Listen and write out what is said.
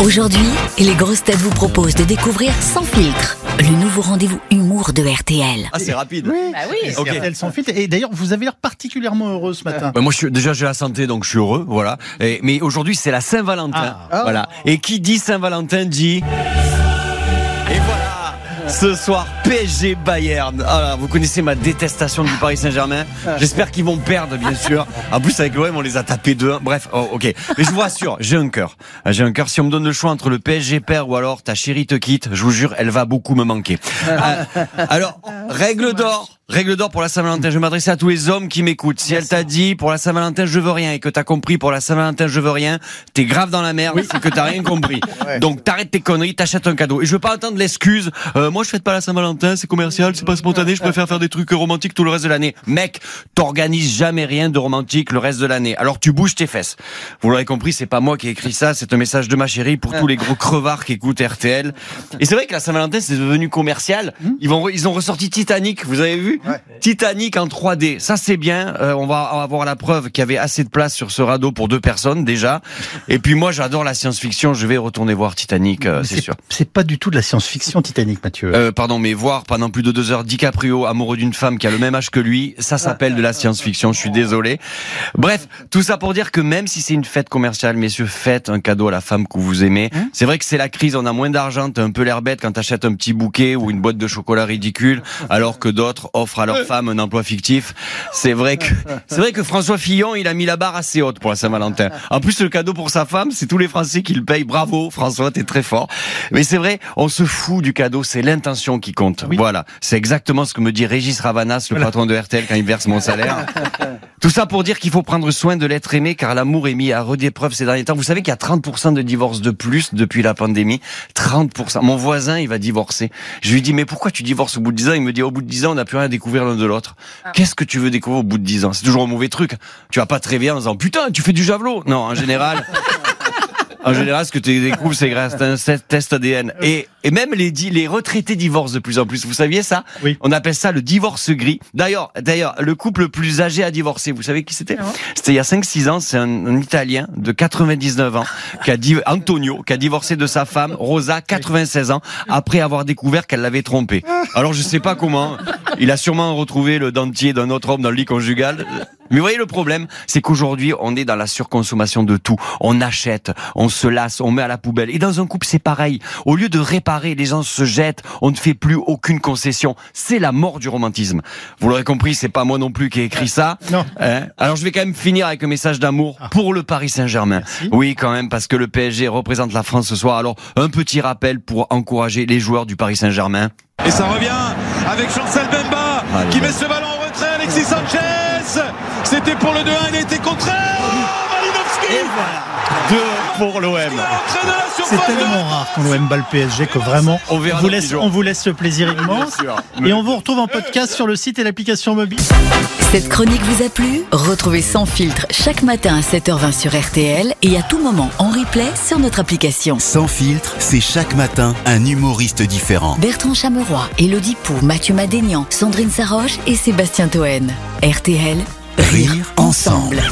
Aujourd'hui, les grosses têtes vous proposent de découvrir Sans filtre, le nouveau rendez-vous humour de RTL. Ah, c'est rapide. Bah oui. Ok. RTL sans filtre. Et d'ailleurs, vous avez l'air particulièrement heureux ce matin. Bah, moi, je suis, déjà, j'ai la santé, donc je suis heureux, voilà. Et- mais aujourd'hui, c'est la Saint-Valentin, Ah. voilà. Et qui dit Saint-Valentin dit. Ce soir, PSG Bayern. Ah là, vous connaissez ma détestation du Paris Saint-Germain. J'espère qu'ils vont perdre, bien sûr. En plus, avec l'OM, on les a tapés 2-1. Bref, oh, ok. Mais je vous rassure, j'ai un cœur. J'ai un cœur. Si on me donne le choix entre le PSG perd ou alors ta chérie te quitte, je vous jure, elle va beaucoup me manquer. Euh, alors, règle d'or. Règle d'or pour la Saint-Valentin. Je vais m'adresser à tous les hommes qui m'écoutent. Si elle t'a dit pour la Saint-Valentin je veux rien et que t'as compris pour la Saint-Valentin je veux rien, t'es grave dans la merde, c'est que t'as rien compris. Donc t'arrêtes tes conneries, t'achètes un cadeau. Et je veux pas entendre l'excuse. euh, moi je fête pas la Saint-Valentin, c'est commercial, c'est pas spontané, je préfère faire des trucs romantiques tout le reste de l'année. Mec, t'organises jamais rien de romantique le reste de l'année. Alors tu bouges tes fesses. Vous l'aurez compris, c'est pas moi qui ai écrit ça, c'est un message de ma chérie pour tous les gros crevards qui écoutent RTL. Et c'est vrai que la Saint-Valentin c'est devenu commercial. Ils vont, ils ont ressorti Titanic, vous avez vu? Titanic en 3D, ça c'est bien. Euh, on va avoir la preuve qu'il y avait assez de place sur ce radeau pour deux personnes déjà. Et puis moi j'adore la science-fiction, je vais retourner voir Titanic, euh, c'est sûr. C'est pas du tout de la science-fiction Titanic, Mathieu. Euh, pardon, mais voir pendant plus de deux heures DiCaprio amoureux d'une femme qui a le même âge que lui, ça s'appelle de la science-fiction. Je suis désolé. Bref, tout ça pour dire que même si c'est une fête commerciale, messieurs, faites un cadeau à la femme que vous aimez. C'est vrai que c'est la crise, on a moins d'argent, t'as un peu l'air bête quand t'achètes un petit bouquet ou une boîte de chocolat ridicule, alors que d'autres offrent à leur femme un emploi fictif. C'est vrai que c'est vrai que François Fillon, il a mis la barre assez haute pour la Saint-Valentin. En plus, le cadeau pour sa femme, c'est tous les Français qui le payent. Bravo, François, t'es très fort. Mais c'est vrai, on se fout du cadeau, c'est l'intention qui compte. Voilà, c'est exactement ce que me dit Régis Ravanas, le patron de RTL, quand il verse mon salaire. Tout ça pour dire qu'il faut prendre soin de l'être aimé, car l'amour est mis à rude épreuve ces derniers temps. Vous savez qu'il y a 30% de divorces de plus depuis la pandémie. 30%. Mon voisin, il va divorcer. Je lui dis, mais pourquoi tu divorces au bout de 10 ans? Il me dit, au bout de 10 ans, on n'a plus rien à découvrir l'un de l'autre. Qu'est-ce que tu veux découvrir au bout de 10 ans? C'est toujours un mauvais truc. Tu vas pas te réveiller en disant, putain, tu fais du javelot. Non, en général. En général, ce que tu découvres, c'est grâce à un test- ADN. Et, et même les, les retraités divorcent de plus en plus. Vous saviez ça? Oui. On appelle ça le divorce gris. D'ailleurs, d'ailleurs, le couple le plus âgé à divorcer, vous savez qui c'était? C'était il y a 5-6 ans. C'est un, un Italien de 99 ans, qui a dit Antonio, qui a divorcé de sa femme Rosa, 96 ans, après avoir découvert qu'elle l'avait trompé. Alors je sais pas comment. Il a sûrement retrouvé le dentier d'un autre homme dans le lit conjugal. Mais vous voyez le problème, c'est qu'aujourd'hui on est dans la surconsommation de tout. On achète, on se lasse, on met à la poubelle. Et dans un couple c'est pareil. Au lieu de réparer, les gens se jettent. On ne fait plus aucune concession. C'est la mort du romantisme. Vous l'aurez compris, c'est pas moi non plus qui ai écrit ça. Non. Hein Alors je vais quand même finir avec un message d'amour pour le Paris Saint-Germain. Merci. Oui, quand même, parce que le PSG représente la France ce soir. Alors un petit rappel pour encourager les joueurs du Paris Saint-Germain. Et ça revient avec Chancel Bemba qui met ce ballon en retrait. Alexis Sanchez, c'était pour le 2-1, il a été 2 pour l'OM. C'est tellement rare quand l'OM bat le PSG que vraiment, on, vous, laisse, on vous laisse ce plaisir immense. Et on vous retrouve en podcast sur le site et l'application mobile. Cette chronique vous a plu? Retrouvez Sans Filtre chaque matin à 7h20 sur RTL et à tout moment en replay sur notre application. Sans Filtre, c'est chaque matin un humoriste différent. Bertrand Chameroy, Elodie Pou, Mathieu Madénian, Sandrine Saroche et Sébastien Toen. RTL, rire, ensemble.